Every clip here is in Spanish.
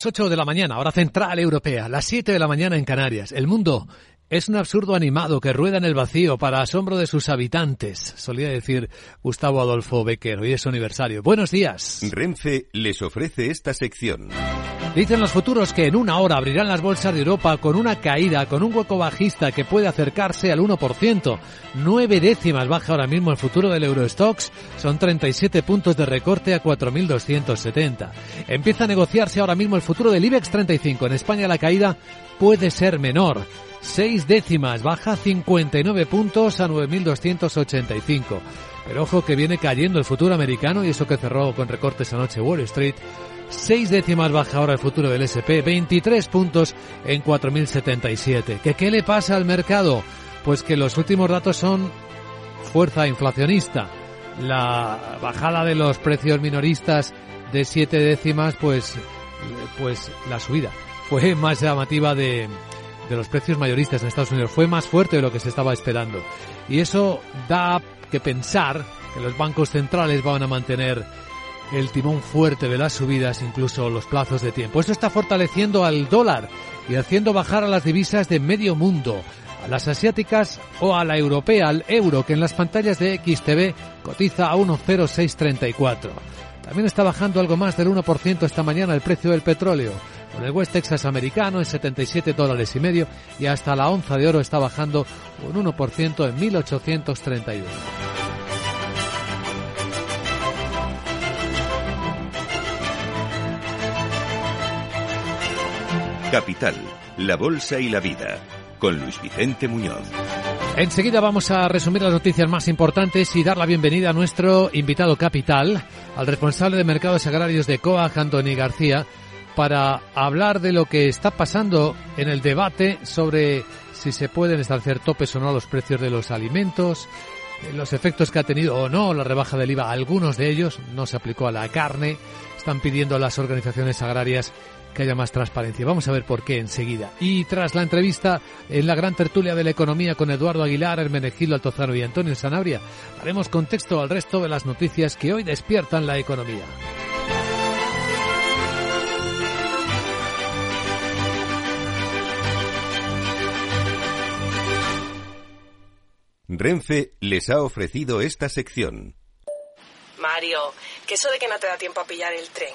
8 de la mañana, hora central europea, las 7 de la mañana en Canarias. El mundo es un absurdo animado que rueda en el vacío para asombro de sus habitantes, solía decir Gustavo Adolfo Becker. Hoy es su aniversario. Buenos días. Renfe les ofrece esta sección. Dicen los futuros que en una hora abrirán las bolsas de Europa con una caída, con un hueco bajista que puede acercarse al 1%. Nueve décimas baja ahora mismo el futuro del Eurostox. Son 37 puntos de recorte a 4.270. Empieza a negociarse ahora mismo el futuro del IBEX 35. En España la caída puede ser menor. Seis décimas, baja 59 puntos a 9.285. Pero ojo que viene cayendo el futuro americano y eso que cerró con recortes anoche Wall Street. Seis décimas baja ahora el futuro del SP, 23 puntos en 4.077. ¿Que qué le pasa al mercado? Pues que los últimos datos son fuerza inflacionista. La bajada de los precios minoristas de siete décimas, pues, pues la subida fue más llamativa de, de los precios mayoristas en Estados Unidos. Fue más fuerte de lo que se estaba esperando. Y eso da que pensar que los bancos centrales van a mantener el timón fuerte de las subidas, incluso los plazos de tiempo. Esto está fortaleciendo al dólar y haciendo bajar a las divisas de medio mundo, a las asiáticas o a la europea, al euro, que en las pantallas de XTV cotiza a 1,0634. También está bajando algo más del 1% esta mañana el precio del petróleo, con el West Texas americano en 77 dólares y medio y hasta la onza de oro está bajando un 1% en 1831. Capital, la Bolsa y la Vida, con Luis Vicente Muñoz. Enseguida vamos a resumir las noticias más importantes y dar la bienvenida a nuestro invitado capital, al responsable de mercados agrarios de COAG, Antoni García, para hablar de lo que está pasando en el debate sobre si se pueden establecer topes o no a los precios de los alimentos, los efectos que ha tenido o no la rebaja del IVA. Algunos de ellos no se aplicó a la carne. Están pidiendo a las organizaciones agrarias que haya más transparencia. Vamos a ver por qué enseguida. Y tras la entrevista en la gran tertulia de la economía con Eduardo Aguilar, Hermenegildo Altozano y Antonio Sanabria, daremos contexto al resto de las noticias que hoy despiertan la economía. Renfe les ha ofrecido esta sección. Mario, que eso de que no te da tiempo a pillar el tren.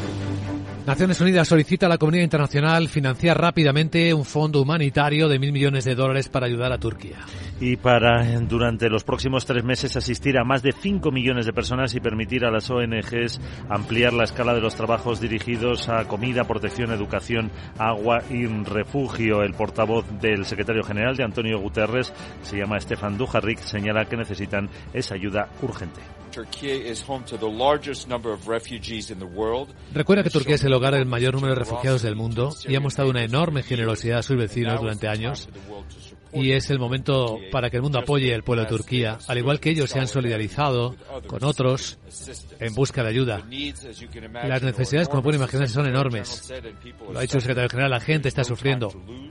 Naciones Unidas solicita a la comunidad internacional financiar rápidamente un fondo humanitario de mil millones de dólares para ayudar a Turquía. Y para, durante los próximos tres meses, asistir a más de cinco millones de personas y permitir a las ONGs ampliar la escala de los trabajos dirigidos a comida, protección, educación, agua y refugio. El portavoz del secretario general de Antonio Guterres, se llama Stefan Dujarric, señala que necesitan esa ayuda urgente. Recuerda que Turquía es el hogar del mayor número de refugiados del mundo y ha mostrado una enorme generosidad a sus vecinos durante años y es el momento para que el mundo apoye al pueblo de Turquía, al igual que ellos se han solidarizado con otros en busca de ayuda. Las necesidades, como pueden imaginarse, son enormes. Lo ha dicho el secretario general, la gente está sufriendo.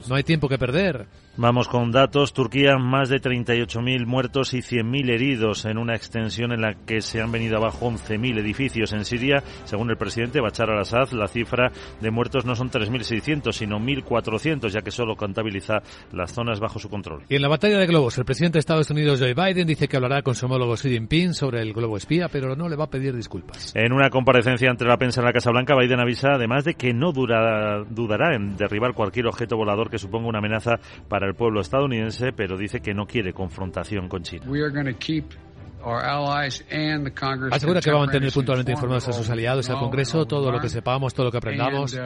No hay tiempo que perder. Vamos con datos. Turquía, más de 38.000 muertos y 100.000 heridos en una extensión en la que se han venido abajo 11.000 edificios. En Siria, según el presidente Bachar al-Assad, la cifra de muertos no son 3.600, sino 1.400, ya que solo contabiliza las zonas bajo su control. Y en la batalla de globos, el presidente de Estados Unidos, Joe Biden, dice que hablará con su homólogo Xi Jinping sobre el globo espía, pero no le va a pedir disculpas. En una comparecencia ante la prensa en la Casa Blanca, Biden avisa además de que no dura, dudará en derribar cualquier objeto volador que suponga una amenaza para el pueblo estadounidense, pero dice que no quiere confrontación con China. Asegura que va a mantener puntualmente informados a sus aliados y al Congreso todo lo que sepamos, todo lo que aprendamos.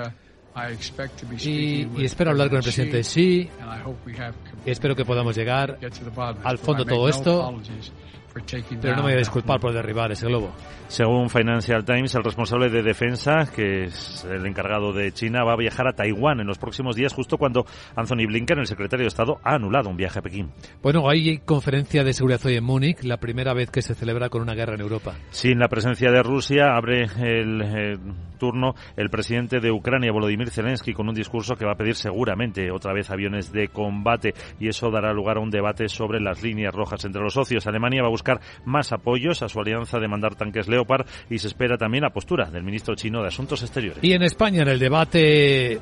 Y, y espero hablar con el presidente Xi Espero que podamos llegar al fondo de todo esto pero no me voy a disculpar por derribar ese globo. Según Financial Times, el responsable de defensa, que es el encargado de China, va a viajar a Taiwán en los próximos días, justo cuando Anthony Blinken, el secretario de Estado, ha anulado un viaje a Pekín. Bueno, hay conferencia de seguridad hoy en Múnich, la primera vez que se celebra con una guerra en Europa. Sin la presencia de Rusia, abre el eh, turno el presidente de Ucrania, Volodymyr Zelensky, con un discurso que va a pedir seguramente otra vez aviones de combate y eso dará lugar a un debate sobre las líneas rojas entre los socios. Alemania va a buscar más apoyos a su alianza de mandar tanques Leopard y se espera también la postura del ministro chino de Asuntos Exteriores. Y en España, en el debate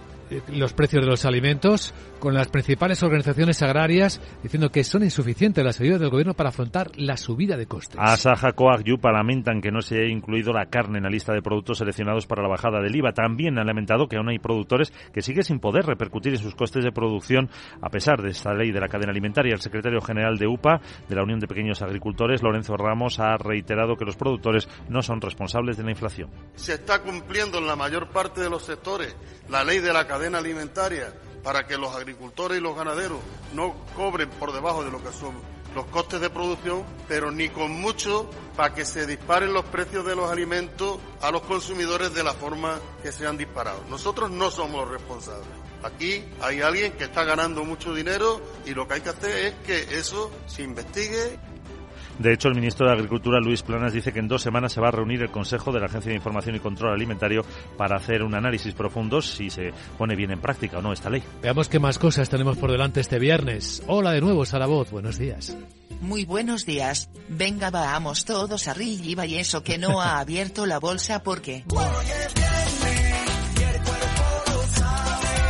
los precios de los alimentos con las principales organizaciones agrarias diciendo que son insuficientes las ayudas del gobierno para afrontar la subida de costes. Asaja, Coag, Yupa lamentan que no se haya incluido la carne en la lista de productos seleccionados para la bajada del IVA. También han lamentado que aún hay productores que siguen sin poder repercutir en sus costes de producción a pesar de esta ley de la cadena alimentaria. El secretario general de UPA, de la Unión de Pequeños Agricultores, Lorenzo Ramos, ha reiterado que los productores no son responsables de la inflación. Se está cumpliendo en la mayor parte de los sectores la ley de la cadena alimentaria para que los agricultores y los ganaderos no cobren por debajo de lo que son los costes de producción, pero ni con mucho para que se disparen los precios de los alimentos a los consumidores de la forma que se han disparado. Nosotros no somos los responsables. Aquí hay alguien que está ganando mucho dinero y lo que hay que hacer es que eso se investigue de hecho, el ministro de Agricultura, Luis Planas, dice que en dos semanas se va a reunir el Consejo de la Agencia de Información y Control Alimentario para hacer un análisis profundo si se pone bien en práctica o no esta ley. Veamos qué más cosas tenemos por delante este viernes. Hola de nuevo, Sara Voz. Buenos días. Muy buenos días. Venga, vamos todos arriba y eso que no ha abierto la bolsa porque...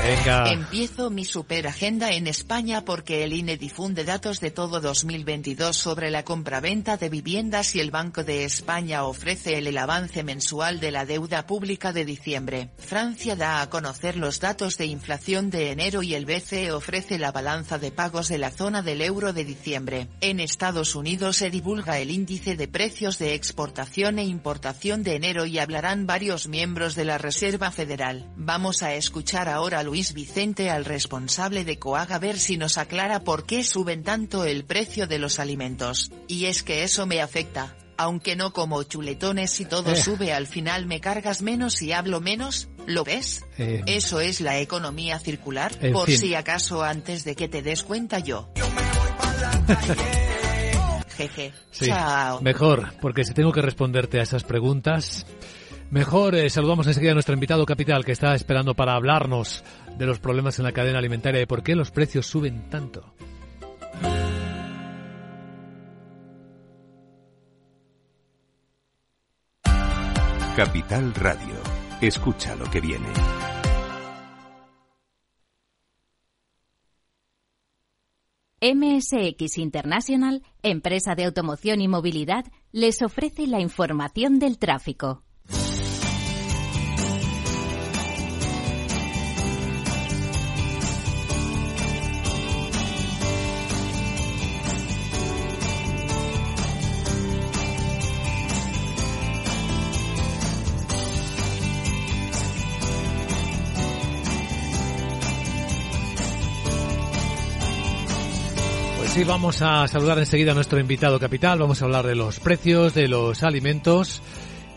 Empiezo mi superagenda en España porque el INE difunde datos de todo 2022 sobre la compraventa de viviendas y el Banco de España ofrece el, el avance mensual de la deuda pública de diciembre. Francia da a conocer los datos de inflación de enero y el BCE ofrece la balanza de pagos de la zona del euro de diciembre. En Estados Unidos se divulga el índice de precios de exportación e importación de enero y hablarán varios miembros de la Reserva Federal. Vamos a escuchar ahora a Luis Vicente al responsable de Coag a ver si nos aclara por qué suben tanto el precio de los alimentos. Y es que eso me afecta. Aunque no como chuletones si todo eh. sube al final me cargas menos y hablo menos, ¿lo ves? Eh. Eso es la economía circular, por si acaso antes de que te des cuenta yo. Jeje. Chao. Mejor, porque si tengo que responderte a esas preguntas, Mejor eh, saludamos enseguida a nuestro invitado capital que está esperando para hablarnos de los problemas en la cadena alimentaria y por qué los precios suben tanto. Capital Radio. Escucha lo que viene. MSX International, empresa de automoción y movilidad, les ofrece la información del tráfico. Vamos a saludar enseguida a nuestro invitado capital. Vamos a hablar de los precios, de los alimentos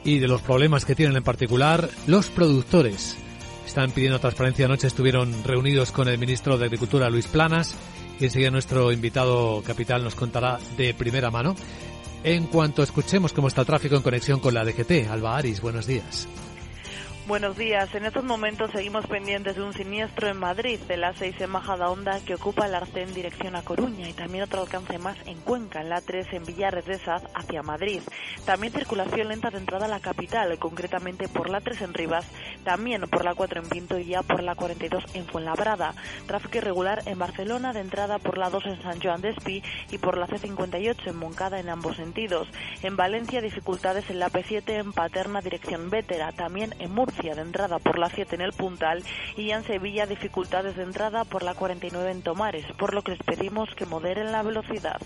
y de los problemas que tienen en particular los productores. Están pidiendo transparencia. Anoche estuvieron reunidos con el ministro de Agricultura, Luis Planas, y enseguida nuestro invitado capital nos contará de primera mano. En cuanto escuchemos cómo está el tráfico en conexión con la DGT, Alba Aris, buenos días. Buenos días. En estos momentos seguimos pendientes de un siniestro en Madrid, de la 6 en Majada Honda, que ocupa el arce en dirección a Coruña y también otro alcance más en Cuenca, en la 3 en Villares de Saz hacia Madrid. También circulación lenta de entrada a la capital, concretamente por la 3 en Rivas, también por la 4 en Pinto y ya por la 42 en Fuenlabrada. Tráfico irregular en Barcelona de entrada por la 2 en San Joan de Espí y por la C58 en Moncada en ambos sentidos. En Valencia dificultades en la P7 en Paterna dirección Vétera, también en Murcia de entrada por la 7 en el Puntal y en Sevilla dificultades de entrada por la 49 en Tomares, por lo que les pedimos que moderen la velocidad.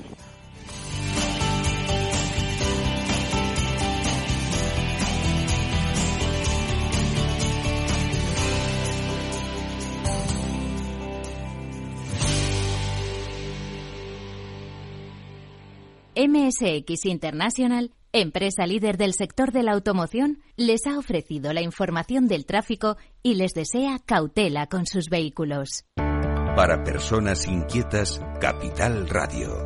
MSX International empresa líder del sector de la automoción, les ha ofrecido la información del tráfico y les desea cautela con sus vehículos. Para personas inquietas, Capital Radio.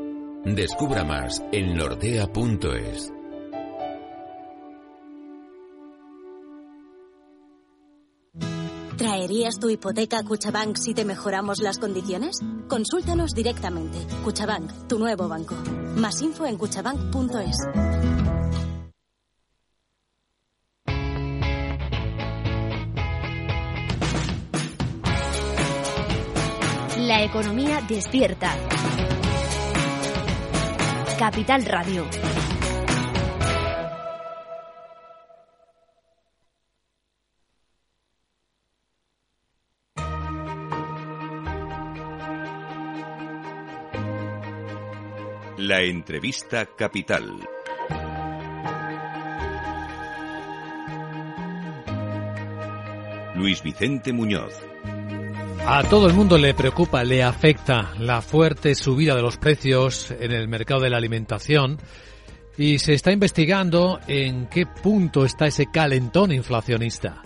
Descubra más en nordea.es. ¿Traerías tu hipoteca a Cuchabank si te mejoramos las condiciones? Consúltanos directamente. Cuchabank, tu nuevo banco. Más info en cuchabank.es. La economía despierta. Capital Radio. La entrevista capital. Luis Vicente Muñoz. A todo el mundo le preocupa, le afecta la fuerte subida de los precios en el mercado de la alimentación y se está investigando en qué punto está ese calentón inflacionista.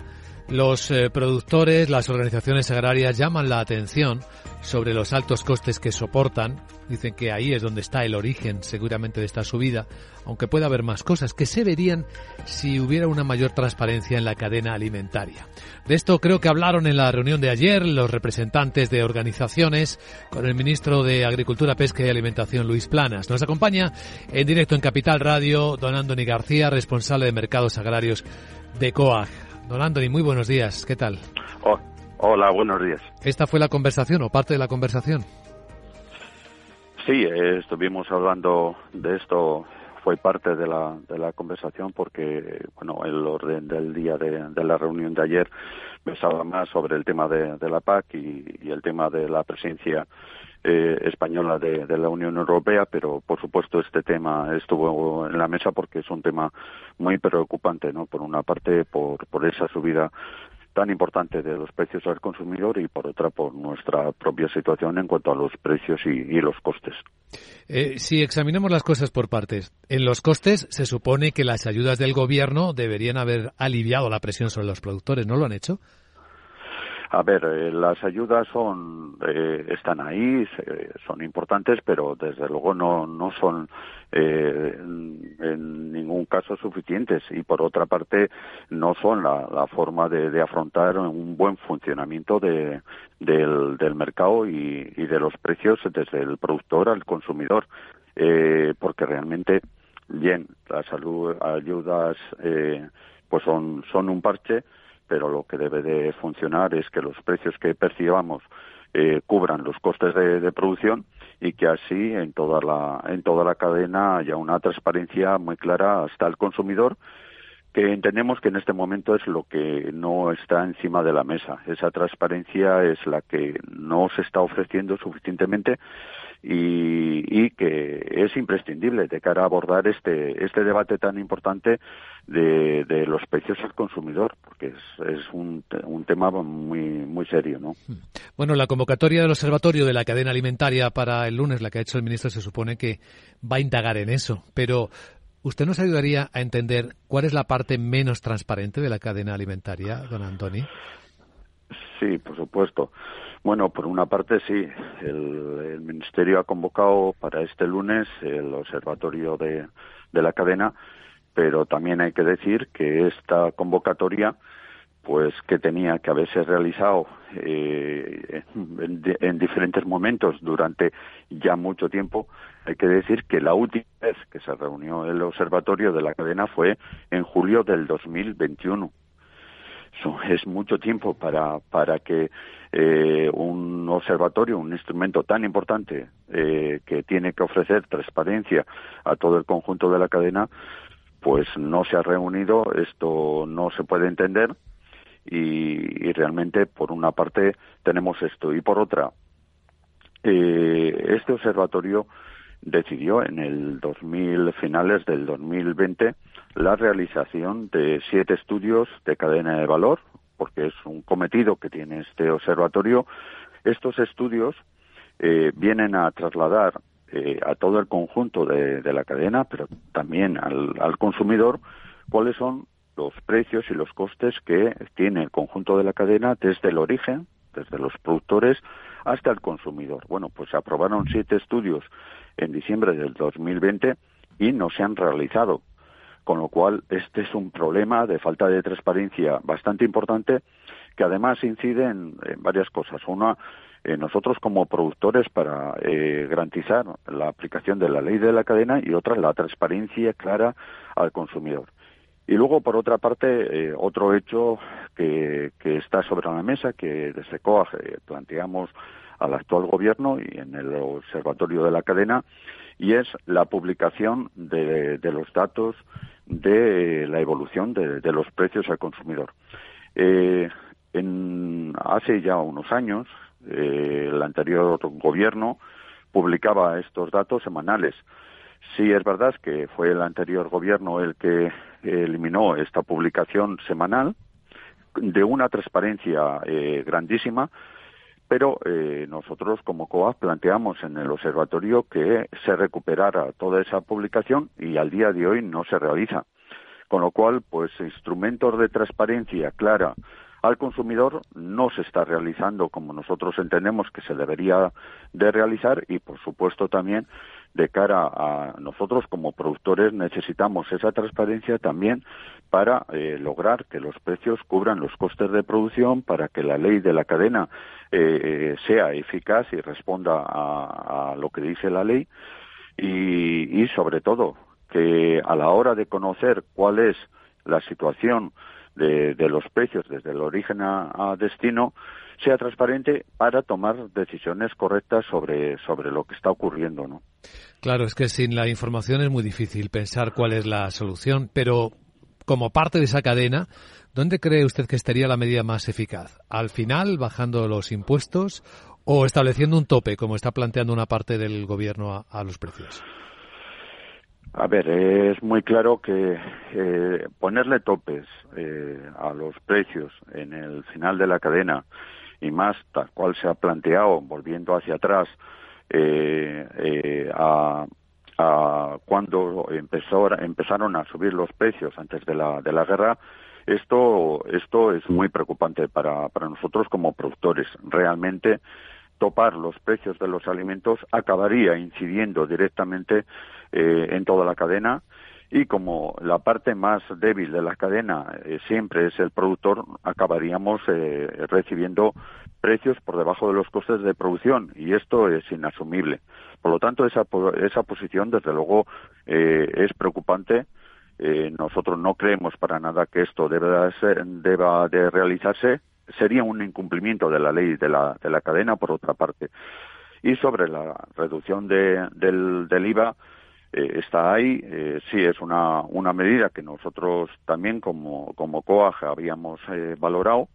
Los eh, productores, las organizaciones agrarias llaman la atención sobre los altos costes que soportan. Dicen que ahí es donde está el origen seguramente de esta subida, aunque puede haber más cosas que se verían si hubiera una mayor transparencia en la cadena alimentaria. De esto creo que hablaron en la reunión de ayer los representantes de organizaciones con el ministro de Agricultura, Pesca y Alimentación, Luis Planas. Nos acompaña en directo en Capital Radio don Andoni García, responsable de mercados agrarios de COAG. Don Andoni, muy buenos días. ¿Qué tal? Oh, hola, buenos días. ¿Esta fue la conversación o parte de la conversación? Sí, estuvimos hablando de esto, fue parte de la, de la conversación porque, bueno, el orden del día de, la reunión de ayer pensaba más sobre el tema de, de la PAC y, y, el tema de la presencia eh, española de, de, la Unión Europea, pero por supuesto este tema estuvo en la mesa porque es un tema muy preocupante, ¿no? Por una parte, por, por esa subida tan importante de los precios al consumidor y por otra por nuestra propia situación en cuanto a los precios y, los costes. Eh, si examinamos las cosas por partes, en los costes se supone que las ayudas del gobierno deberían haber aliviado la presión sobre los productores, ¿no lo han hecho? A ver, eh, las ayudas son eh, están ahí, se, son importantes, pero desde luego no no son eh, en, en, ningún caso suficientes. Y por otra parte no son la, la forma de, de, afrontar un buen funcionamiento de, del, del mercado y, y, de los precios desde el productor al consumidor, eh, porque realmente bien las ayudas pues son son un parche pero lo que debe de funcionar es que los precios que percibamos eh, cubran los costes de, de, producción y que así en toda la en toda la cadena haya una transparencia muy clara hasta el consumidor que entendemos que en este momento es lo que no está encima de la mesa. Esa transparencia es la que no se está ofreciendo suficientemente y, y, que es imprescindible de cara a abordar este, este debate tan importante de, de los precios al consumidor, porque es, es un, un, tema muy, muy serio. ¿no? Bueno, la convocatoria del Observatorio de la Cadena Alimentaria para el lunes, la que ha hecho el ministro, se supone que va a indagar en eso, pero ¿Usted nos ayudaría a entender cuál es la parte menos transparente de la cadena alimentaria, don Antoni? Sí, por supuesto. Bueno, por una parte sí, el, Ministerio ha convocado para este lunes el observatorio de, la cadena, pero también hay que decir que esta convocatoria pues que tenía que haberse realizado eh, en, diferentes momentos durante ya mucho tiempo. Hay que decir que la última vez que se reunió el observatorio de la cadena fue en julio del 2021 es mucho tiempo para, para que eh, un observatorio, un instrumento tan importante eh, que tiene que ofrecer transparencia a todo el conjunto de la cadena, pues no se ha reunido, esto no se puede entender y, realmente por una parte tenemos esto. Y por otra eh, este observatorio decidió en el 2000 finales del 2020 la realización de siete estudios de cadena de valor, porque es un cometido que tiene este observatorio. Estos estudios eh, vienen a trasladar eh, a todo el conjunto de, la cadena, pero también al, consumidor, cuáles son los precios y los costes que tiene el conjunto de la cadena desde el origen, desde los productores hasta el consumidor. Bueno, pues se aprobaron siete estudios en diciembre del 2020 y no se han realizado con lo cual este es un problema de falta de transparencia bastante importante que además incide en, varias cosas. Una, eh, nosotros como productores para eh, garantizar la aplicación de la ley de la cadena y otra, la transparencia clara al consumidor. Y luego, por otra parte, eh, otro hecho que, que, está sobre la mesa, que desde COAG planteamos al actual gobierno y en el observatorio de la cadena, y es la publicación de, de los datos de la evolución de, los precios al consumidor. Eh, en, hace ya unos años, eh, el anterior gobierno publicaba estos datos semanales. Sí, es verdad que fue el anterior gobierno el que eliminó esta publicación semanal de una transparencia eh, grandísima, pero eh, nosotros como COAF planteamos en el observatorio que se recuperara toda esa publicación y al día de hoy no se realiza. Con lo cual, pues instrumentos de transparencia clara al consumidor no se está realizando como nosotros entendemos que se debería de realizar y por supuesto también de cara a nosotros como productores necesitamos esa transparencia también para eh, lograr que los precios cubran los costes de producción, para que la ley de la cadena eh, eh, sea eficaz y responda a, lo que dice la ley. Y, y sobre todo que a la hora de conocer cuál es la situación de, los precios desde el origen a, destino sea transparente para tomar decisiones correctas sobre, sobre lo que está ocurriendo, ¿no? Claro, es que sin la información es muy difícil pensar cuál es la solución, pero como parte de esa cadena, ¿dónde cree usted que estaría la medida más eficaz? ¿Al final, bajando los impuestos o estableciendo un tope, como está planteando una parte del gobierno a los precios? A ver, es muy claro que eh, ponerle topes eh, a los precios en el final de la cadena y más tal cual se ha planteado, volviendo hacia atrás, eh, a, cuando empezó, empezaron a subir los precios antes de la, de la guerra, esto, esto es muy preocupante para, para nosotros como productores. Realmente topar los precios de los alimentos acabaría incidiendo directamente eh, en toda la cadena y como la parte más débil de la cadena eh, siempre es el productor, acabaríamos eh, recibiendo precios por debajo de los costes de producción y esto es inasumible. Por lo tanto, esa, esa posición, desde luego, es preocupante. nosotros no creemos para nada que esto deba, deba de realizarse sería un incumplimiento de la ley de la, de la cadena, por otra parte. Y sobre la reducción de, del, del IVA, eh, está ahí, eh, sí es una, una medida que nosotros también como, como COAG habíamos eh, valorado.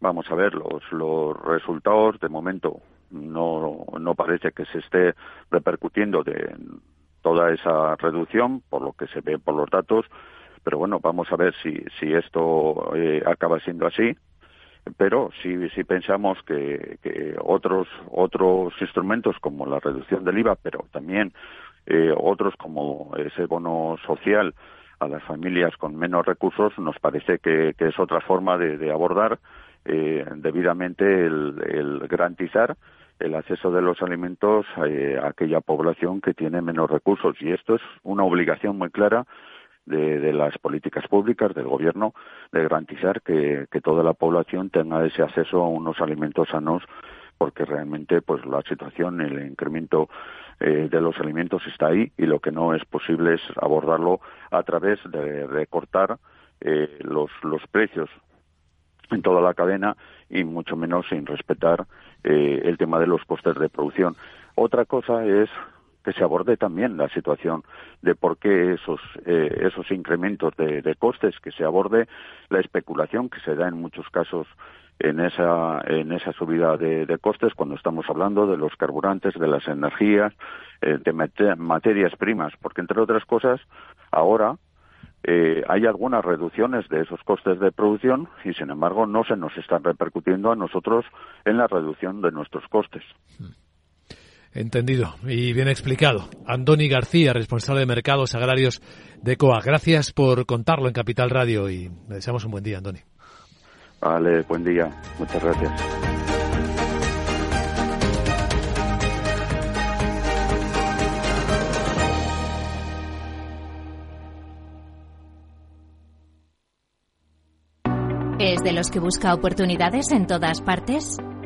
Vamos a ver los, los resultados. De momento no, no parece que se esté repercutiendo de toda esa reducción, por lo que se ve por los datos. Pero bueno, vamos a ver si, si esto acaba siendo así pero si, si pensamos que, que, otros otros instrumentos como la reducción del IVA, pero también eh, otros como ese bono social a las familias con menos recursos, nos parece que, que es otra forma de, de abordar eh, debidamente el, garantizar el acceso de los alimentos eh, a aquella población que tiene menos recursos. Y esto es una obligación muy clara de, las políticas públicas del gobierno de garantizar que, toda la población tenga ese acceso a unos alimentos sanos porque realmente pues la situación el incremento eh, de los alimentos está ahí y lo que no es posible es abordarlo a través de recortar eh, los, los precios en toda la cadena y mucho menos sin respetar eh, el tema de los costes de producción. Otra cosa es que se aborde también la situación de por qué esos, eh, esos incrementos de, costes, que se aborde la especulación que se da en muchos casos en esa, en esa subida de, costes cuando estamos hablando de los carburantes, de las energías, eh, de materias primas, porque entre otras cosas, ahora eh, hay algunas reducciones de esos costes de producción y, sin embargo, no se nos están repercutiendo a nosotros en la reducción de nuestros costes. Entendido y bien explicado. Andoni García, responsable de mercados agrarios de COA. Gracias por contarlo en Capital Radio y le deseamos un buen día, Andoni. Vale, buen día. Muchas gracias. ¿Es de los que busca oportunidades en todas partes?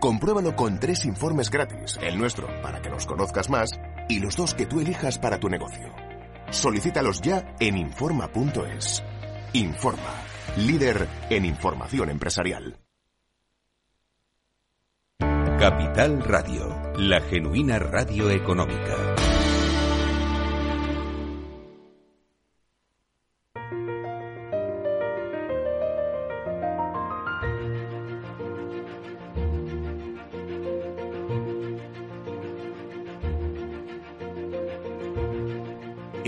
Compruébalo con tres informes gratis, el nuestro para que nos conozcas más y los dos que tú elijas para tu negocio. Solicítalos ya en Informa.es. Informa, líder en información empresarial. Capital Radio, la genuina radio económica.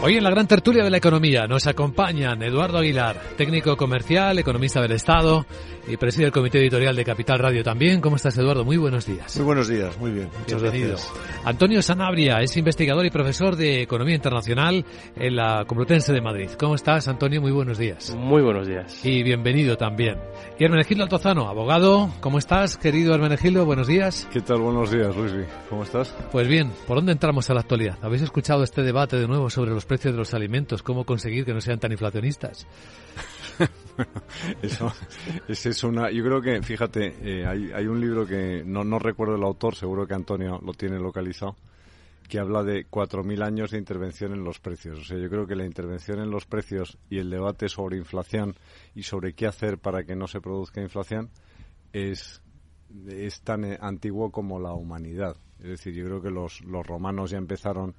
Hoy en la gran tertulia de la economía nos acompañan Eduardo Aguilar, técnico comercial, economista del Estado y preside el comité editorial de Capital Radio también. ¿Cómo estás, Eduardo? Muy buenos días. Muy buenos días, muy bien. Muchas Bienvenido. gracias. Antonio Sanabria es investigador y profesor de Economía Internacional en la Complutense de Madrid. ¿Cómo estás, Antonio? Muy buenos días. Muy buenos días. Y bienvenido también. Y Hermenegildo Altozano, abogado. ¿Cómo estás, querido Hermenegildo? Buenos días. ¿Qué tal? Buenos días, Luis. ¿Cómo estás? Pues bien, ¿por dónde entramos a la actualidad? ¿Habéis escuchado este debate de nuevo sobre los precios de los alimentos? ¿Cómo conseguir que no sean tan inflacionistas? Eso, es una. Yo creo que, fíjate, eh, hay, un libro que no, no recuerdo el autor, seguro que Antonio lo tiene localizado, que habla de 4.000 años de intervención en los precios. O sea, yo creo que la intervención en los precios y el debate sobre inflación y sobre qué hacer para que no se produzca inflación es, es tan eh, antiguo como la humanidad. Es decir, yo creo que los, los romanos ya empezaron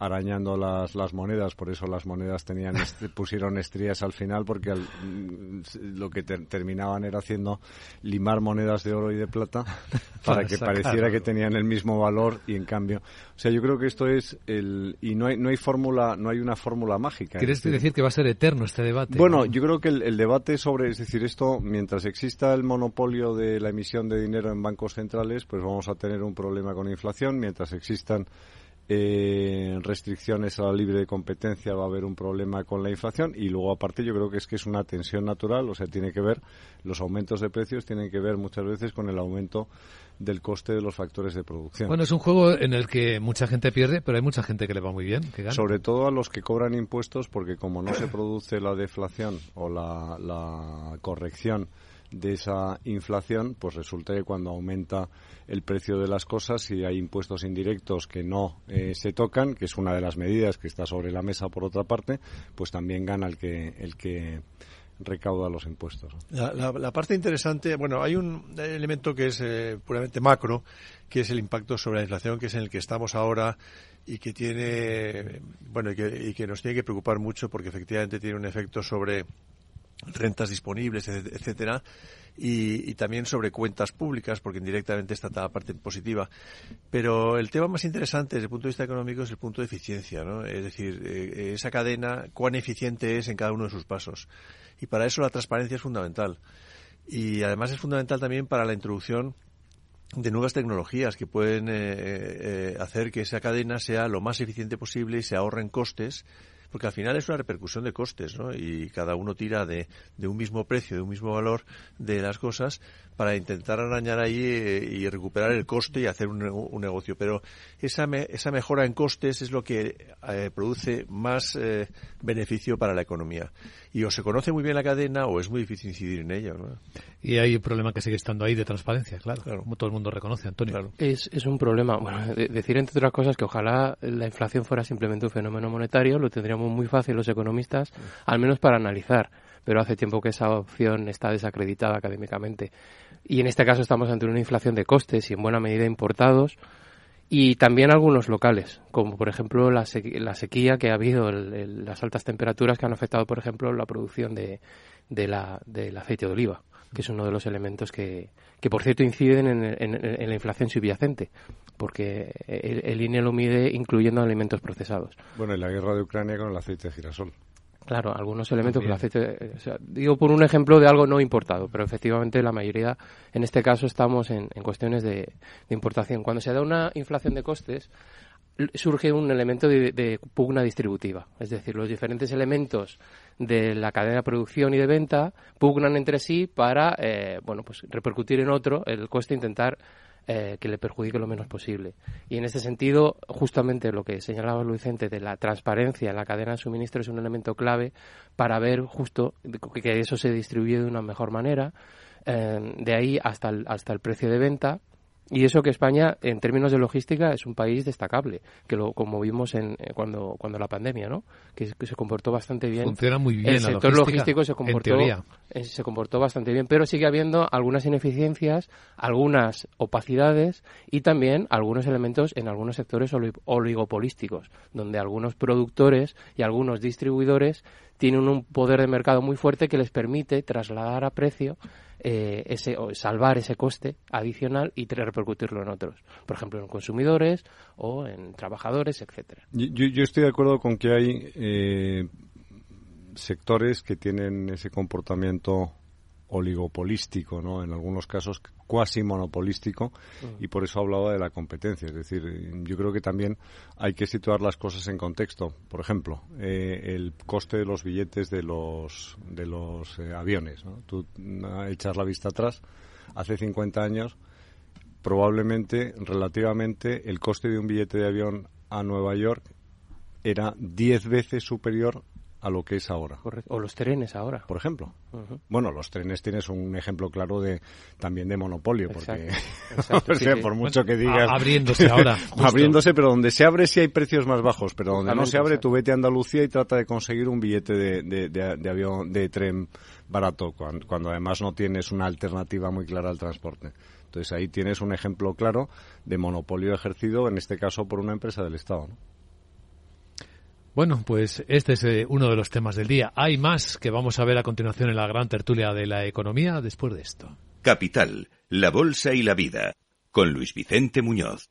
arañando las, las monedas, por eso las monedas tenían pusieron estrías al final, porque mm, lo que terminaban era haciendo limar monedas de oro y de plata para, que pareciera que tenían el mismo valor y en cambio, o sea, yo creo que esto es el y no hay no hay fórmula, no hay una fórmula mágica. ¿Quieres decir que va a ser eterno este debate? Bueno, yo creo que el, el debate sobre, es decir, esto mientras exista el monopolio de la emisión de dinero en bancos centrales, pues vamos a tener un problema con inflación, mientras existan eh, restricciones a la libre competencia va a haber un problema con la inflación y luego aparte yo creo que es que es una tensión natural, o sea, tiene que ver, los aumentos de precios tienen que ver muchas veces con el aumento del coste de los factores de producción. Bueno, es un juego en el que mucha gente pierde, pero hay mucha gente que le va muy bien, que gana. Sobre todo a los que cobran impuestos porque como no se produce la deflación o la, la corrección de esa inflación, pues resulta que cuando aumenta el precio de las cosas y hay impuestos indirectos que no eh, se tocan, que es una de las medidas que está sobre la mesa por otra parte, pues también gana el que el que recauda los impuestos. La, parte interesante, bueno, hay un elemento que es eh, puramente macro, que es el impacto sobre la inflación, que es en el que estamos ahora y que tiene, bueno, y que, y que nos tiene que preocupar mucho porque efectivamente tiene un efecto sobre rentas disponibles, etcétera, y, también sobre cuentas públicas, porque indirectamente está toda la parte positiva. Pero el tema más interesante desde el punto de vista económico es el punto de eficiencia, ¿no? Es decir, eh, esa cadena, cuán eficiente es en cada uno de sus pasos. Y para eso la transparencia es fundamental. Y además es fundamental también para la introducción de nuevas tecnologías que pueden eh, eh, hacer que esa cadena sea lo más eficiente posible y se ahorren costes porque al final es una repercusión de costes, ¿no? Y cada uno tira de, de un mismo precio, de un mismo valor de las cosas para intentar arañar ahí eh, y recuperar el coste y hacer un, negocio. Pero esa, esa mejora en costes es lo que eh, produce más eh, beneficio para la economía. Y o se conoce muy bien la cadena o es muy difícil incidir en ella. Y hay un problema que sigue estando ahí de transparencia, claro, como todo el mundo reconoce, Antonio. Es, es un problema. Bueno, decir entre otras cosas que ojalá la inflación fuera simplemente un fenómeno monetario, lo tendríamos muy fácil los economistas, al menos para analizar pero hace tiempo que esa opción está desacreditada académicamente. Y en este caso estamos ante una inflación de costes y en buena medida importados y también algunos locales, como por ejemplo la, sequía que ha habido, las altas temperaturas que han afectado, por ejemplo, la producción de, la, del aceite de oliva, que es uno de los elementos que, que por cierto, inciden en, la inflación subyacente, porque el, el INE lo mide incluyendo alimentos procesados. Bueno, y la guerra de Ucrania con el aceite de girasol. Claro, algunos elementos que el aceite. digo por un ejemplo de algo no importado, pero efectivamente la mayoría, en este caso, estamos en, cuestiones de, importación. Cuando se da una inflación de costes, surge un elemento de, pugna distributiva. Es decir, los diferentes elementos de la cadena de producción y de venta pugnan entre sí para, eh, bueno, pues repercutir en otro el coste, intentar eh, que le perjudique lo menos posible. Y en este sentido, justamente lo que señalaba Luis Vicente de la transparencia en la cadena de suministro es un elemento clave para ver justo que eso se distribuye de una mejor manera, eh, de ahí hasta el, hasta el precio de venta y eso que España, en términos de logística, es un país destacable, que lo como vimos en, eh, cuando, cuando la pandemia, ¿no? Que, se comportó bastante bien. Funciona muy bien. El sector logístico se comportó, eh, se comportó bastante bien, pero sigue habiendo algunas ineficiencias, algunas opacidades y también algunos elementos en algunos sectores oligopolísticos, donde algunos productores y algunos distribuidores tienen un poder de mercado muy fuerte que les permite trasladar a precio eh, ese, o salvar ese coste adicional y repercutirlo en otros, por ejemplo en consumidores o en trabajadores, etcétera. Yo, estoy de acuerdo con que hay eh, sectores que tienen ese comportamiento oligopolístico, ¿no? En algunos casos cuasi monopolístico y por eso hablaba de la competencia. Es decir, yo creo que también hay que situar las cosas en contexto. Por ejemplo, eh, el coste de los billetes de los de los eh, aviones. ¿no? Tú echas la vista atrás, hace 50 años probablemente relativamente el coste de un billete de avión a Nueva York era 10 veces superior a lo que es ahora. O los trenes ahora. Por ejemplo. Bueno, los trenes tienes un ejemplo claro de también de monopolio, porque o sea, por mucho que digas... abriéndose ahora. abriéndose, pero donde se abre sí hay precios más bajos, pero donde no se abre tú vete a Andalucía y trata de conseguir un billete de, de, avión, de tren barato, cuando, cuando además no tienes una alternativa muy clara al transporte. Entonces ahí tienes un ejemplo claro de monopolio ejercido, en este caso por una empresa del Estado. ¿no? Bueno, pues este es eh, uno de los temas del día. Hay más que vamos a ver a continuación en la gran tertulia de la economía después de esto. Capital, la bolsa y la vida, con Luis Vicente Muñoz.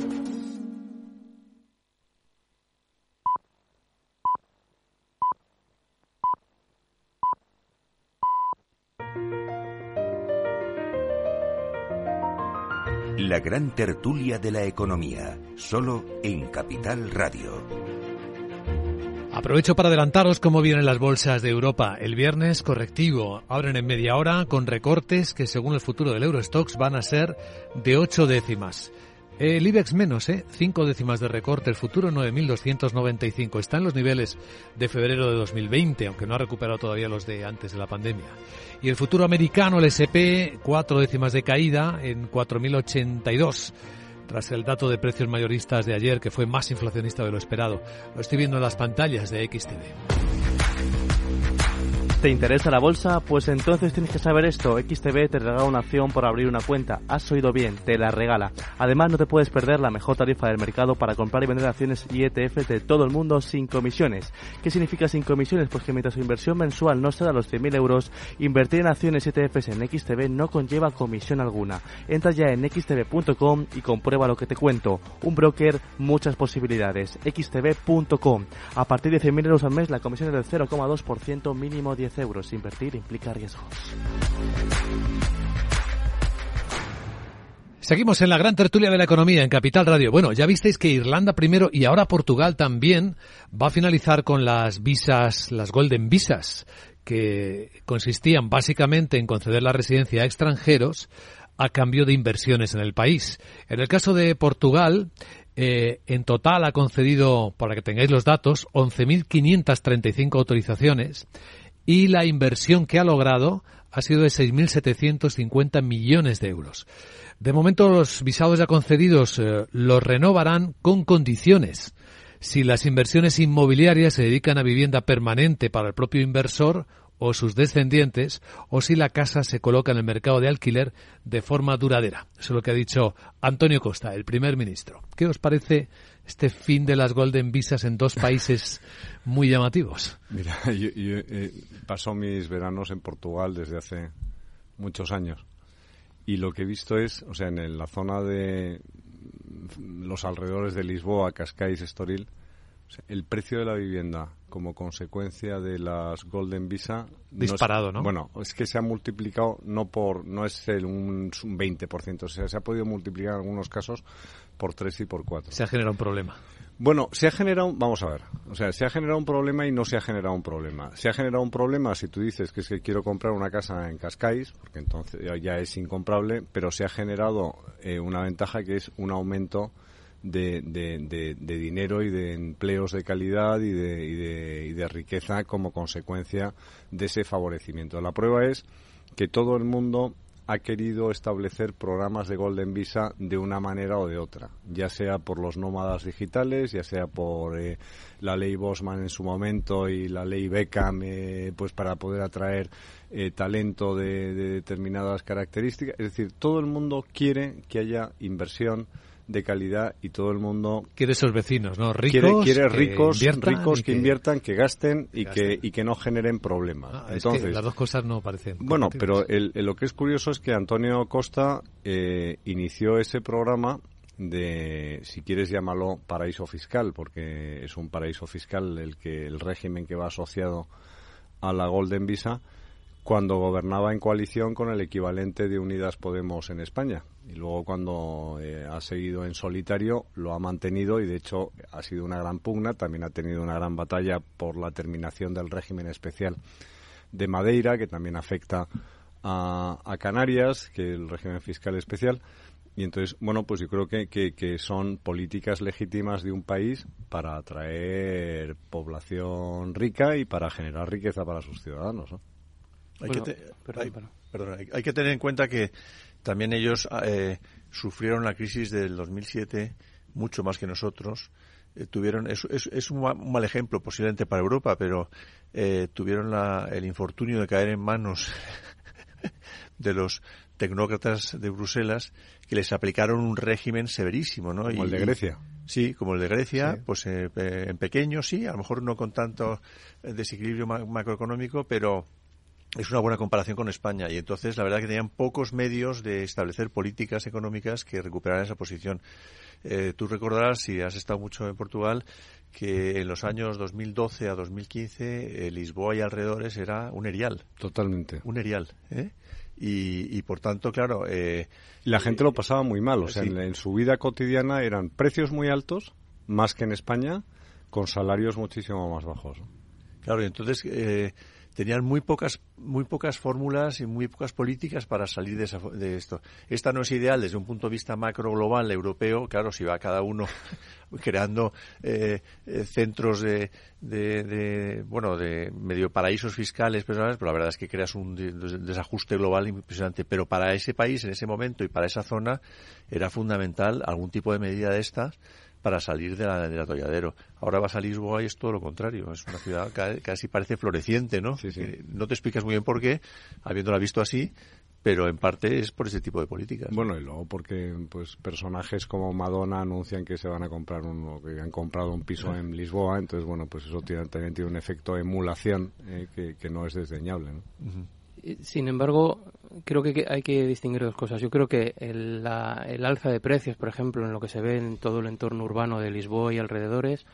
La gran tertulia de la economía, solo en Capital Radio. Aprovecho para adelantaros cómo vienen las bolsas de Europa. El viernes correctivo, abren en media hora con recortes que según el futuro del Eurostox van a ser de ocho décimas. El IBEX menos, ¿eh? Cinco décimas de recorte, el futuro 9.295. Está en los niveles de febrero de 2020, aunque no ha recuperado todavía los de antes de la pandemia. Y el futuro americano, el SP, cuatro décimas de caída en 4.082 tras el dato de precios mayoristas de ayer, que fue más inflacionista de lo esperado. Lo estoy viendo en las pantallas de XTV. ¿Te interesa la bolsa? Pues entonces tienes que saber esto. XTB te regala una acción por abrir una cuenta. Has oído bien, te la regala. Además, no te puedes perder la mejor tarifa del mercado para comprar y vender acciones y ETFs de todo el mundo sin comisiones. ¿Qué significa sin comisiones? Pues que mientras su inversión mensual no sea de los 100.000 euros, invertir en acciones y ETFs en XTB no conlleva comisión alguna. Entra ya en xtb.com y comprueba lo que te cuento. Un broker, muchas posibilidades. xtb.com. A partir de 100.000 euros al mes, la comisión es del 0,2% mínimo 10 euros. Invertir implica riesgos. Seguimos en la gran tertulia de la economía en Capital Radio. Bueno, ya visteis que Irlanda primero y ahora Portugal también va a finalizar con las visas, las Golden Visas, que consistían básicamente en conceder la residencia a extranjeros a cambio de inversiones en el país. En el caso de Portugal, eh, en total ha concedido, para que tengáis los datos, 11.535 autorizaciones y la inversión que ha logrado ha sido de 6.750 millones de euros. De momento los visados ya concedidos eh, los renovarán con condiciones. Si las inversiones inmobiliarias se dedican a vivienda permanente para el propio inversor o sus descendientes, o si la casa se coloca en el mercado de alquiler de forma duradera. Eso es lo que ha dicho Antonio Costa, el primer ministro. ¿Qué os parece este fin de las Golden Visas en dos países muy llamativos. Mira, yo, eh, paso mis veranos en Portugal desde hace muchos años y lo que he visto es, o sea, en la zona de los alrededores de Lisboa, Cascais, Estoril, el precio de la vivienda como consecuencia de las Golden Visa disparado, ¿no? Bueno, es que se ha multiplicado no por no es el, un, un 20%, o sea, se ha podido multiplicar en algunos casos por 3 y por 4. Se ha generado un problema. Bueno, se ha generado, vamos a ver, o sea, se ha generado un problema y no se ha generado un problema. Se ha generado un problema si tú dices que es que quiero comprar una casa en Cascais, porque entonces ya es incomprable, pero se ha generado eh, una ventaja que es un aumento de, de, de, dinero y de empleos de calidad y de, y de, y de riqueza como consecuencia de ese favorecimiento. La prueba es que todo el mundo ha querido establecer programas de Golden Visa de una manera o de otra, ya sea por los nómadas digitales, ya sea por eh, la ley Bosman en su momento y la ley Beckham, eh, pues para poder atraer eh, talento de determinadas características. Es decir, todo el mundo quiere que haya inversión de calidad y todo el mundo quiere esos vecinos, ¿no? Ricos, quiere, ricos, ricos que, inviertan, que gasten y que, y que no generen problemas. Ah, Entonces, las dos cosas no parecen. Bueno, pero lo que es curioso es que Antonio Costa eh, inició ese programa de, si quieres llamarlo paraíso fiscal, porque es un paraíso fiscal el que el régimen que va asociado a la Golden Visa cuando gobernaba en coalición con el equivalente de Unidas Podemos en España. Y luego cuando eh, ha seguido en solitario lo ha mantenido y de hecho ha sido una gran pugna. También ha tenido una gran batalla por la terminación del régimen especial de Madeira, que también afecta a, Canarias, que el régimen fiscal especial. Y entonces, bueno, pues yo creo que, que, son políticas legítimas de un país para atraer población rica y para generar riqueza para sus ciudadanos. ¿no? Hay, que hay, que tener en cuenta que también ellos eh, sufrieron la crisis del 2007 mucho más que nosotros eh, tuvieron, es, es, un, mal ejemplo posiblemente para Europa, pero eh, tuvieron la, el infortunio de caer en manos de los tecnócratas de Bruselas que les aplicaron un régimen severísimo, ¿no? Como el de Grecia. Sí, como el de Grecia, pues eh, en pequeño sí, a lo mejor no con tanto desequilibrio macroeconómico, pero es una buena comparación con España y entonces la verdad que tenían pocos medios de establecer políticas económicas que recuperaran esa posición. Eh, tú recordarás, si has estado mucho en Portugal, que en los años 2012 a 2015 eh, Lisboa y alrededores era un erial. Totalmente. Un erial. ¿eh? Y, por tanto, claro. Eh, la gente lo pasaba muy mal. O sea, en, su vida cotidiana eran precios muy altos, más que en España, con salarios muchísimo más bajos. Claro, y entonces eh, tenían muy pocas muy pocas fórmulas y muy pocas políticas para salir de, de, esto. Esta no es ideal desde un punto de vista macro global europeo, claro, si va cada uno creando eh, eh, centros de, de, bueno de medio paraísos fiscales, pero, la verdad es que creas un desajuste global impresionante. Pero para ese país en ese momento y para esa zona era fundamental algún tipo de medida de estas para salir de la, del atolladero. Ahora vas a Lisboa y es todo lo contrario. Es una ciudad que casi parece floreciente, ¿no? Eh, no te explicas muy bien por qué, habiéndola visto así, pero en parte es por ese tipo de políticas. Bueno, y luego porque pues personajes como Madonna anuncian que se van a comprar un, que han comprado un piso en Lisboa, entonces bueno, pues eso tiene, también tiene un efecto de emulación eh, que, no es desdeñable, ¿no? Sin embargo, creo que hay que distinguir dos cosas. Yo creo que el, alza de precios, por ejemplo, en lo que se ve en todo el entorno urbano de Lisboa y alrededores,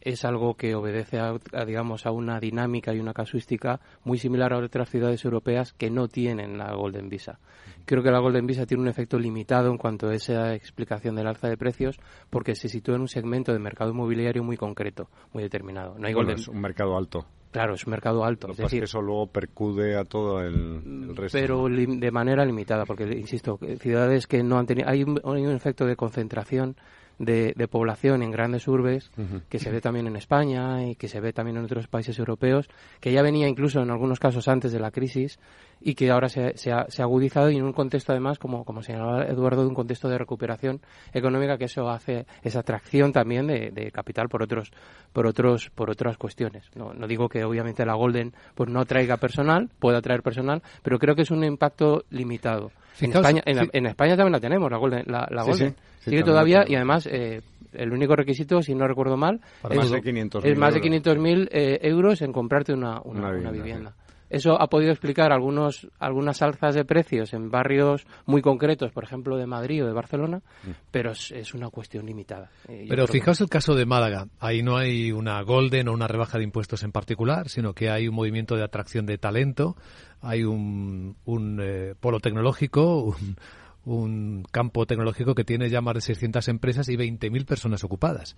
es algo que obedece a, digamos a una dinámica y una casuística muy similar a otras ciudades europeas que no tienen la Golden Visa. Creo que la Golden Visa tiene un efecto limitado en cuanto a esa explicación del alza de precios porque se sitúa en un segmento de mercado inmobiliario muy concreto, muy determinado. No hay Golden... es un mercado alto. Claro, es un mercado alto. es decir, que eso luego percude a todo el, resto. Pero de manera limitada, porque, insisto, ciudades que no han tenido. Hay un, hay un efecto de concentración de, población en grandes urbes, que se ve también en España y que se ve también en otros países europeos, que ya venía incluso en algunos casos antes de la crisis y que ahora se, se, ha, agudizado y en un contexto además, como, como señalaba Eduardo, de un contexto de recuperación económica que eso hace esa atracción también de, capital por otros por otros por otras cuestiones. No, no digo que obviamente la Golden pues no traiga personal, pueda traer personal, pero creo que es un impacto limitado. En España, en, España también la tenemos, la Golden. La, Golden. Sigue todavía y además eh, el único requisito, si no recuerdo mal, es más de 500.000 es más de 500.000 eh, euros en comprarte una, una, vivienda. Eso ha podido explicar algunos, algunas alzas de precios en barrios muy concretos, por ejemplo, de Madrid o de Barcelona, mm. pero es, una cuestión limitada. Eh, pero fijaos el caso de Málaga. Ahí no hay una golden o una rebaja de impuestos en particular, sino que hay un movimiento de atracción de talento, hay un, un eh, polo tecnológico, un, un campo tecnológico que tiene ya más de 600 empresas y 20.000 personas ocupadas.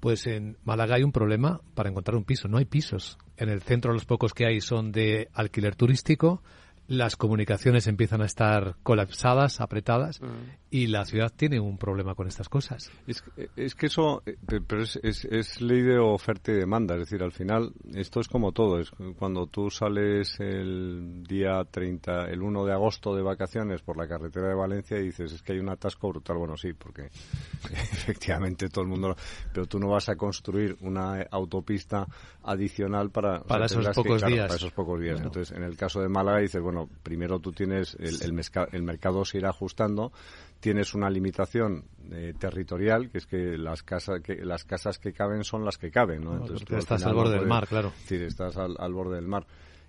Pues en Málaga hay un problema para encontrar un piso. No hay pisos. En el centro los pocos que hay son de alquiler turístico las comunicaciones empiezan a estar colapsadas, apretadas, mm. y la ciudad tiene un problema con estas cosas. Es, que eso, eh, pero es, es, ley de oferta y demanda, es decir, al final esto es como todo, es cuando tú sales el día 30, el 1 de agosto de vacaciones por la carretera de Valencia y dices, es que hay un atasco brutal, bueno, sí, porque efectivamente todo el mundo, pero tú no vas a construir una autopista adicional para, para esos pocos días. Para esos pocos días. Entonces, en el caso de Málaga dices, bueno, primero tú tienes, el, el, mercado se irá ajustando, tienes una limitación eh, territorial, que es que las, casas que las casas que caben son las que caben, ¿no? Entonces, estás al, borde del mar, claro. Estás al borde del mar.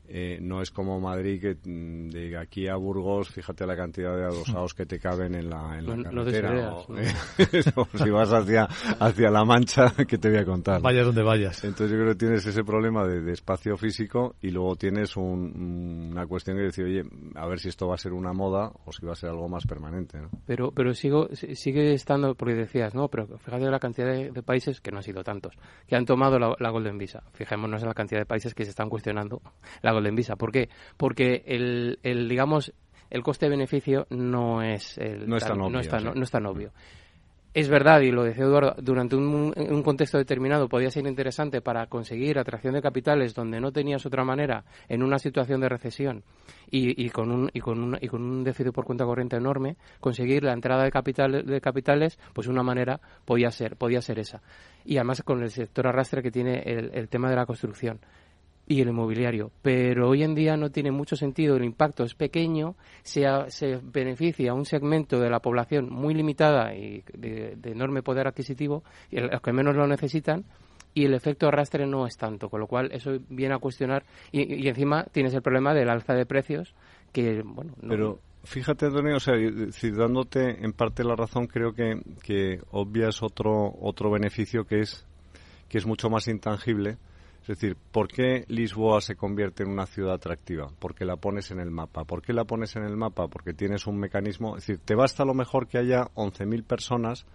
Eh, no es como Madrid que mm, de aquí a Burgos, fíjate la cantidad de adosados que te caben en la, en la carretera. si vas hacia, hacia La Mancha, que te voy a contar. Vayas donde vayas. Entonces yo creo que tienes ese problema de, espacio físico y luego tienes una cuestión que decir, oye, a ver si esto va a ser una moda o si va a ser algo más permanente. ¿no? Pero, pero sigo, sigue estando, porque decías, no, pero fíjate la cantidad de, países, que no han sido tantos, que han tomado la, la Golden Visa. Fijémonos en la cantidad de países que se están cuestionando la Golden Visa. ¿Por qué? Porque el, el digamos, el coste-beneficio no es el, no, es tan obvio, no, está, no, obvio. Es verdad, y lo decía Eduardo, durante un, un, contexto determinado podía ser interesante para conseguir atracción de capitales donde no tenías otra manera en una situación de recesión y, y con, un, y, con un, y con un déficit por cuenta corriente enorme, conseguir la entrada de, capital, de capitales, pues una manera podía ser, podía ser esa. Y además con el sector arrastre que tiene el, el tema de la construcción y el inmobiliario. Pero hoy en día no tiene mucho sentido, el impacto es pequeño, se, beneficia a un segmento de la población muy limitada y de, enorme poder adquisitivo, y los que menos lo necesitan, y el efecto arrastre no es tanto, con lo cual eso viene a cuestionar, y, encima tienes el problema del alza de precios, que, bueno... Pero fíjate, Antonio, o sea, dándote en parte la razón, creo que, que obvias otro, otro beneficio que es, que es mucho más intangible, es decir, ¿por qué Lisboa se convierte en una ciudad atractiva? Porque la pones en el mapa. ¿Por qué la pones en el mapa? Porque tienes un mecanismo. Es decir, te basta a lo mejor que haya 11.000 personas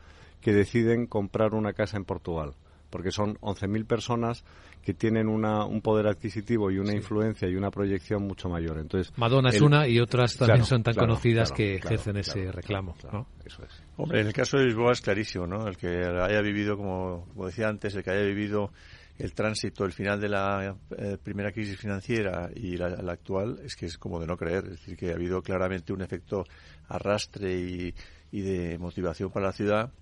que deciden comprar una casa en Portugal. Porque son 11.000 personas que tienen una, un poder adquisitivo y una influencia y una proyección mucho mayor. Entonces, Madonna es una y otras también son tan conocidas que ejercen ese reclamo. Eso es. Hombre, en el caso de Lisboa es clarísimo, ¿no? El que haya vivido, como, como decía antes, el que haya vivido el tránsito, el final de la eh, primera crisis financiera y la, actual es que es como de no creer. Es decir, que ha habido claramente un efecto arrastre y, de motivación para la ciudad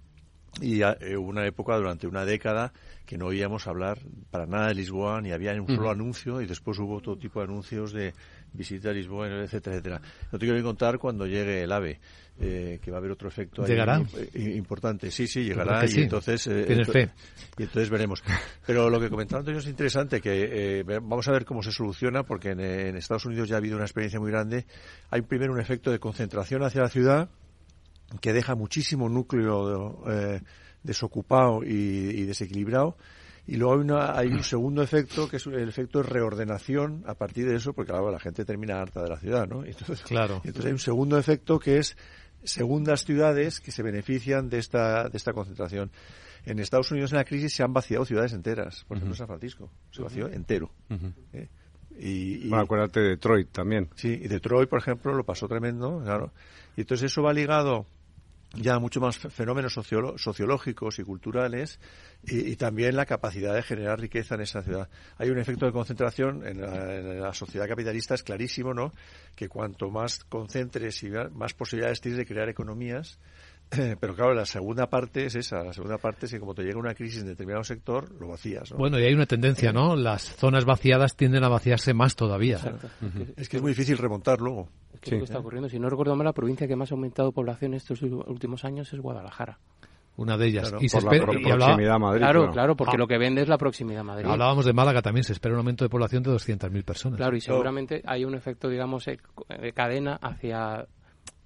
y eh, hubo una época durante una década que no oíamos hablar para nada de Lisboa ni había un solo anuncio y después hubo todo tipo de anuncios de visita a Lisboa, etcétera, etcétera. No te quiero contar cuando llegue el AVE. Eh, que va a haber otro efecto ¿Llegará? importante. Sí, sí, llegará y entonces eh, fe? y entonces veremos. Pero lo que comentaba antes es interesante que eh, vamos a ver cómo se soluciona porque en, Estados Unidos ya ha habido una experiencia muy grande. Hay primero un efecto de concentración hacia la ciudad que deja muchísimo núcleo desocupado y, desequilibrado. Y luego hay, una, hay un segundo efecto, que es el efecto de reordenación a partir de eso, porque claro, la gente termina harta de la ciudad, ¿no? Entonces, claro. entonces hay un segundo efecto que es segundas ciudades que se benefician de esta, de esta concentración. En Estados Unidos en la crisis se han vaciado ciudades enteras, por ejemplo San Francisco, se vació entero. ¿eh? y, bueno, acuérdate de Detroit también. Sí, y Detroit, por ejemplo, lo pasó tremendo, claro. Y entonces eso va ligado ya mucho más fenómenos sociológicos y culturales y, también la capacidad de generar riqueza en esa ciudad. Hay un efecto de concentración en la, sociedad capitalista, es clarísimo, ¿no? Que cuanto más concentres y más posibilidades tienes de crear economías, pero claro, la segunda parte es esa. La segunda parte es que como te llega una crisis en determinado sector, lo vacías. ¿no? Bueno, y hay una tendencia, ¿no? Las zonas vaciadas tienden a vaciarse más todavía. Es que es muy difícil remontar luego. Es que lo que está ocurriendo. Si no recuerdo mal, la provincia que más ha aumentado población estos últimos años es Guadalajara. Una de ellas. y se espera, proximidad a Madrid. Claro, claro, porque ah. lo que vende es la proximidad a Madrid. Hablábamos de Málaga también, se espera un aumento de población de 200.000 personas. Claro, y seguramente hay un efecto, digamos, de cadena hacia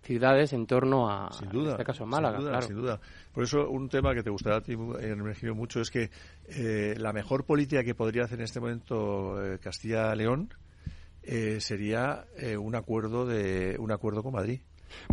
ciudades en torno a, sin duda, este caso Málaga. Sin duda, sin duda. Por eso un tema que te gustará a ti, mucho, es que eh, la mejor política que podría hacer en este momento eh, Castilla-León eh, sería un acuerdo de un acuerdo con Madrid.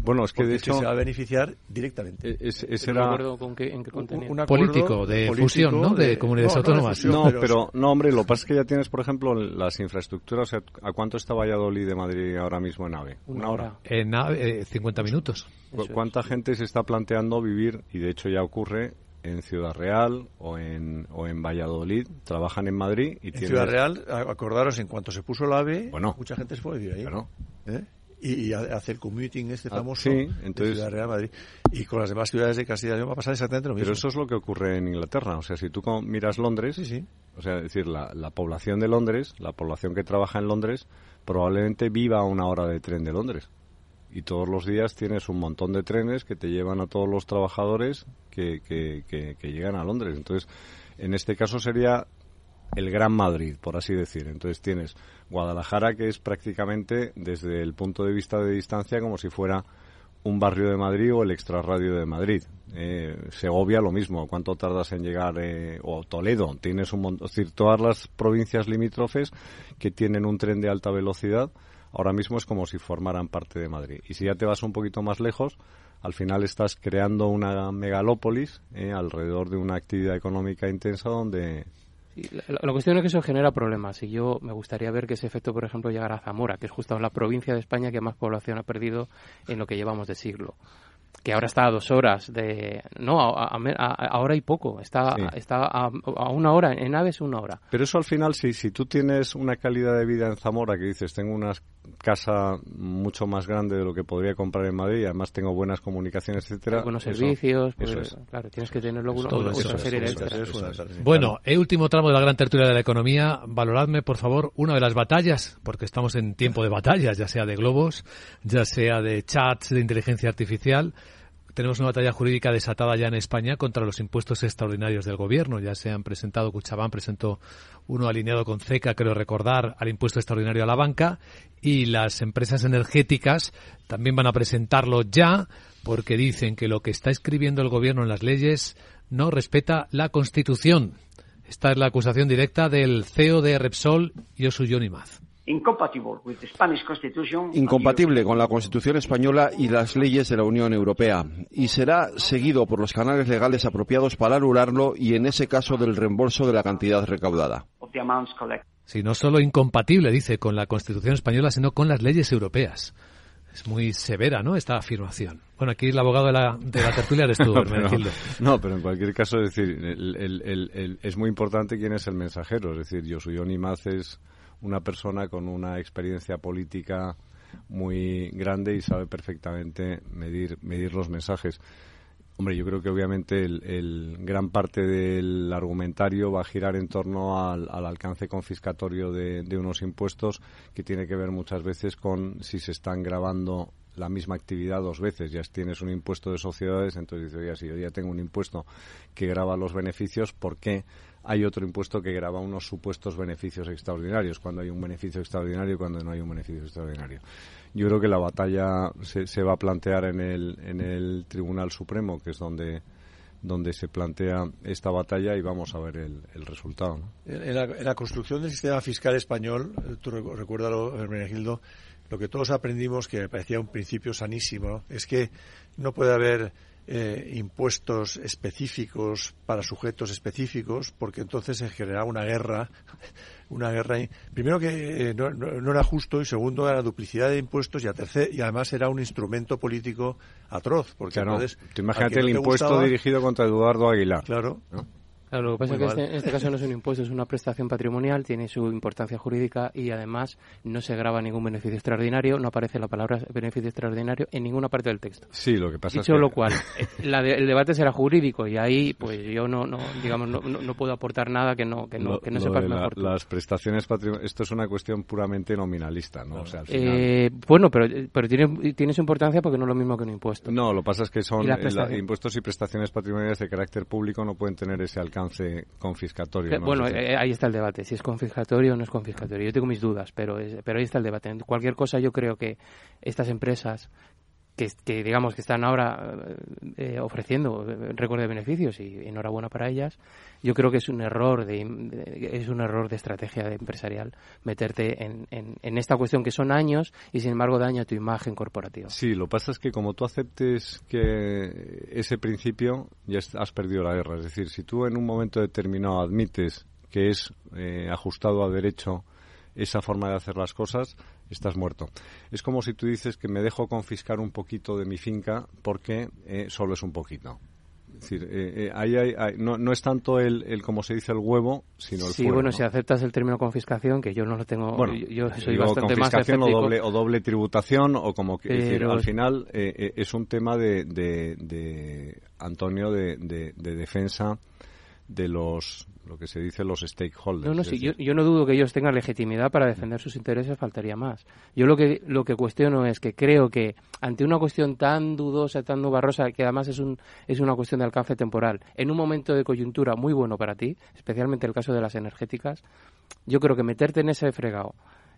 Bueno, es que de hecho se va a beneficiar directamente. Es, era con qué, en qué un, político de fusión, ¿no? De, comunidades autónomas. No, pero, no, hombre, lo que pasa es que ya tienes, por ejemplo, las infraestructuras. ¿A cuánto está Valladolid de Madrid ahora mismo en AVE? Una, hora. En AVE, 50 minutos. ¿Cuánta gente se está planteando vivir, y de hecho ya ocurre, en Ciudad Real o en, o en Valladolid, trabajan en Madrid y en Ciudad Real, acordaros, en cuanto se puso el AVE, bueno, mucha gente se fue a vivir ahí. Claro. ¿Eh? Y, hacer commuting este ah, famoso sí, entonces, Ciudad Real Madrid. Y con las demás ciudades de Castilla y León va a pasar exactamente lo mismo. Pero eso es lo que ocurre en Inglaterra. O sea, si tú miras Londres, sí, sí. o sea, es decir, la, la población de Londres, la población que trabaja en Londres, probablemente viva a una hora de tren de Londres. Y todos los días tienes un montón de trenes que te llevan a todos los trabajadores que, que, que, que llegan a Londres. Entonces, en este caso sería el Gran Madrid, por así decir. Entonces tienes Guadalajara, que es prácticamente, desde el punto de vista de distancia, como si fuera un barrio de Madrid o el extrarradio de Madrid. Eh, Segovia lo mismo, ¿cuánto tardas en llegar? Eh, o Toledo, tienes un montón, es decir, todas las provincias limítrofes que tienen un tren de alta velocidad, ahora mismo es como si formaran parte de Madrid. Y si ya te vas un poquito más lejos, al final estás creando una megalópolis eh, alrededor de una actividad económica intensa donde la, cuestión es que eso genera problemas y yo me gustaría ver que ese efecto, por ejemplo, llegara a Zamora, que es justo la provincia de España que más población ha perdido en lo que llevamos de siglo. Que ahora está a dos horas de no a, ahora y poco está está a, una hora en aves una hora. Pero eso al final si si tú tienes una calidad de vida en Zamora que dices tengo una casa mucho más grande de lo que podría comprar en Madrid además tengo buenas comunicaciones etcétera buenos servicios pues, claro tienes que tener luego una, serie de bueno el último tramo de la gran tertulia de la economía valoradme por favor una de las batallas porque estamos en tiempo de batallas ya sea de globos ya sea de chats de inteligencia artificial tenemos una batalla jurídica desatada ya en España contra los impuestos extraordinarios del gobierno. Ya se han presentado, Cuchabán presentó uno alineado con CECA, creo recordar, al impuesto extraordinario a la banca y las empresas energéticas también van a presentarlo ya porque dicen que lo que está escribiendo el gobierno en las leyes no respeta la Constitución. Esta es la acusación directa del CEO de Repsol, Josu Yonimaz incompatible con la Constitución española y las leyes de la Unión Europea y será seguido por los canales legales apropiados para anularlo y en ese caso del reembolso de la cantidad recaudada. Sí, no solo incompatible, dice, con la Constitución española, sino con las leyes europeas. Es muy severa, ¿no?, esta afirmación. Bueno, aquí el abogado de la, de la tertulia eres tú, no, pero, no, pero en cualquier caso, es decir, es muy importante quién es el mensajero. Es decir, yo soy Onimaz es una persona con una experiencia política muy grande y sabe perfectamente medir, medir los mensajes. Hombre, yo creo que obviamente el, gran parte del argumentario va a girar en torno al, alcance confiscatorio de, unos impuestos que tiene que ver muchas veces con si se están grabando la misma actividad dos veces. Ya tienes un impuesto de sociedades, entonces dices, oye, si yo ya tengo un impuesto que graba los beneficios, ¿por qué hay otro impuesto que graba unos supuestos beneficios extraordinarios, cuando hay un beneficio extraordinario y cuando no hay un beneficio extraordinario. Yo creo que la batalla se, va a plantear en el, en el Tribunal Supremo, que es donde se plantea esta batalla y vamos a ver el, resultado. En, la, construcción del sistema fiscal español, eh, tú recuérdalo, Hermenegildo, lo que todos aprendimos, que me parecía un principio sanísimo, es que no puede haber eh, impuestos específicos para sujetos específicos, porque entonces se generaba una guerra, una guerra, primero que eh, no, era justo y segundo era duplicidad de impuestos y, a tercer, y además era un instrumento político atroz, porque entonces, imagínate el impuesto dirigido contra Eduardo Aguilar. Claro. Claro, lo que pasa es que este, en este caso no es un impuesto, es una prestación patrimonial, tiene su importancia jurídica y además no se graba ningún beneficio extraordinario, no aparece la palabra beneficio extraordinario en ninguna parte del texto. Sí, lo que pasa es que... lo cual, eh, el debate será jurídico y ahí pues yo no, no digamos, no, no, puedo aportar nada que no, que no, que no sepas mejor Las prestaciones patrimoniales, esto es una cuestión puramente nominalista, ¿no? O sea, eh, bueno, pero, pero tiene, tiene su importancia porque no es lo mismo que un impuesto. No, lo que pasa es que son impuestos y prestaciones patrimoniales de carácter público no pueden tener ese alcance confiscatorio. Bueno, eh, ahí está el debate, si es confiscatorio o no es confiscatorio. Yo tengo mis dudas, pero, pero ahí está el debate. En cualquier cosa yo creo que estas empresas que, digamos que están ahora eh, ofreciendo récord de beneficios y enhorabuena para ellas. Yo creo que es un error de, es un error de estrategia empresarial meterte en, en, esta cuestión que son años y sin embargo daña tu imagen corporativa. Sí, lo pasa es que como tú aceptes que ese principio ya has perdido la guerra. Es decir, si tú en un momento determinado admites que es eh, ajustado a derecho esa forma de hacer las cosas, estás muerto. Es como si tú dices que me dejo confiscar un poquito de mi finca porque eh, solo es un poquito. Es decir, eh, eh, ahí hay, no, no, es tanto el, el, como se dice, el huevo, sino el Sí, bueno, si aceptas el término confiscación, que yo no lo tengo, bueno, yo, soy bastante confiscación más o doble, o doble tributación, o como que, decir, al final es un tema de, de, de Antonio, de, de defensa de los lo que se dice los stakeholders. No, no, sí, yo, no dudo que ellos tengan legitimidad para defender sus intereses, faltaría más. Yo lo que lo que cuestiono es que creo que ante una cuestión tan dudosa, tan nubarrosa, que además es un es una cuestión de alcance temporal, en un momento de coyuntura muy bueno para ti, especialmente el caso de las energéticas, yo creo que meterte en ese fregado,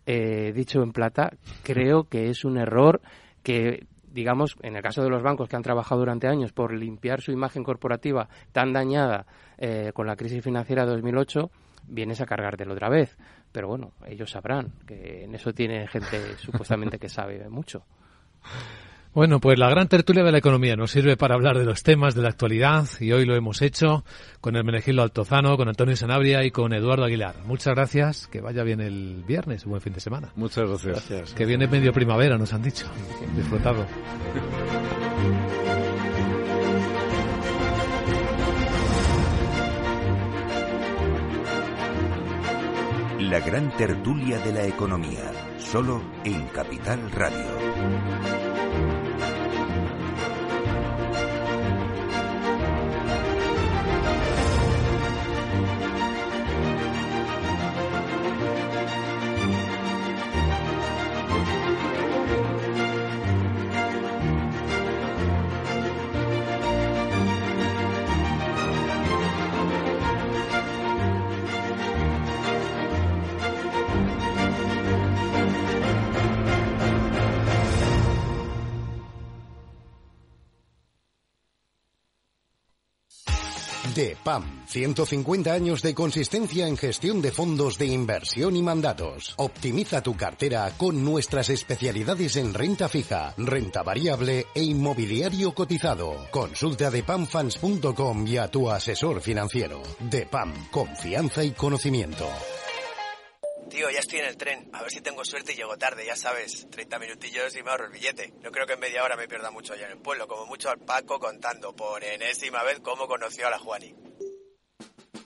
eh, dicho en plata, creo que es un error que digamos, en el caso de los bancos que han trabajado durante años por limpiar su imagen corporativa tan dañada eh, con la crisis financiera de 2008, vienes a cargártelo otra vez. Pero bueno, ellos sabrán que en eso tiene gente supuestamente que sabe mucho. Bueno, pues la gran tertulia de la economía nos sirve para hablar de los temas de la actualidad y hoy lo hemos hecho con el Hermenegildo Altozano, con Antonio Sanabria y con Eduardo Aguilar. Muchas gracias, que vaya bien el viernes, buen fin de semana. Muchas gracias. gracias. Que viene medio primavera, nos han dicho. Disfrutado. La gran tertulia de la economía, solo en Capital Radio. 150 años de consistencia en gestión de fondos de inversión y mandatos. Optimiza tu cartera con nuestras especialidades en renta fija, renta variable e inmobiliario cotizado. Consulta de pamfans.com y a tu asesor financiero. De PAM, confianza y conocimiento. Tío, ya estoy en el tren. A ver si tengo suerte y llego tarde, ya sabes. 30 minutillos y me ahorro el billete. No creo que en media hora me pierda mucho allá en el pueblo. Como mucho al Paco contando por enésima vez cómo conoció a la Juani.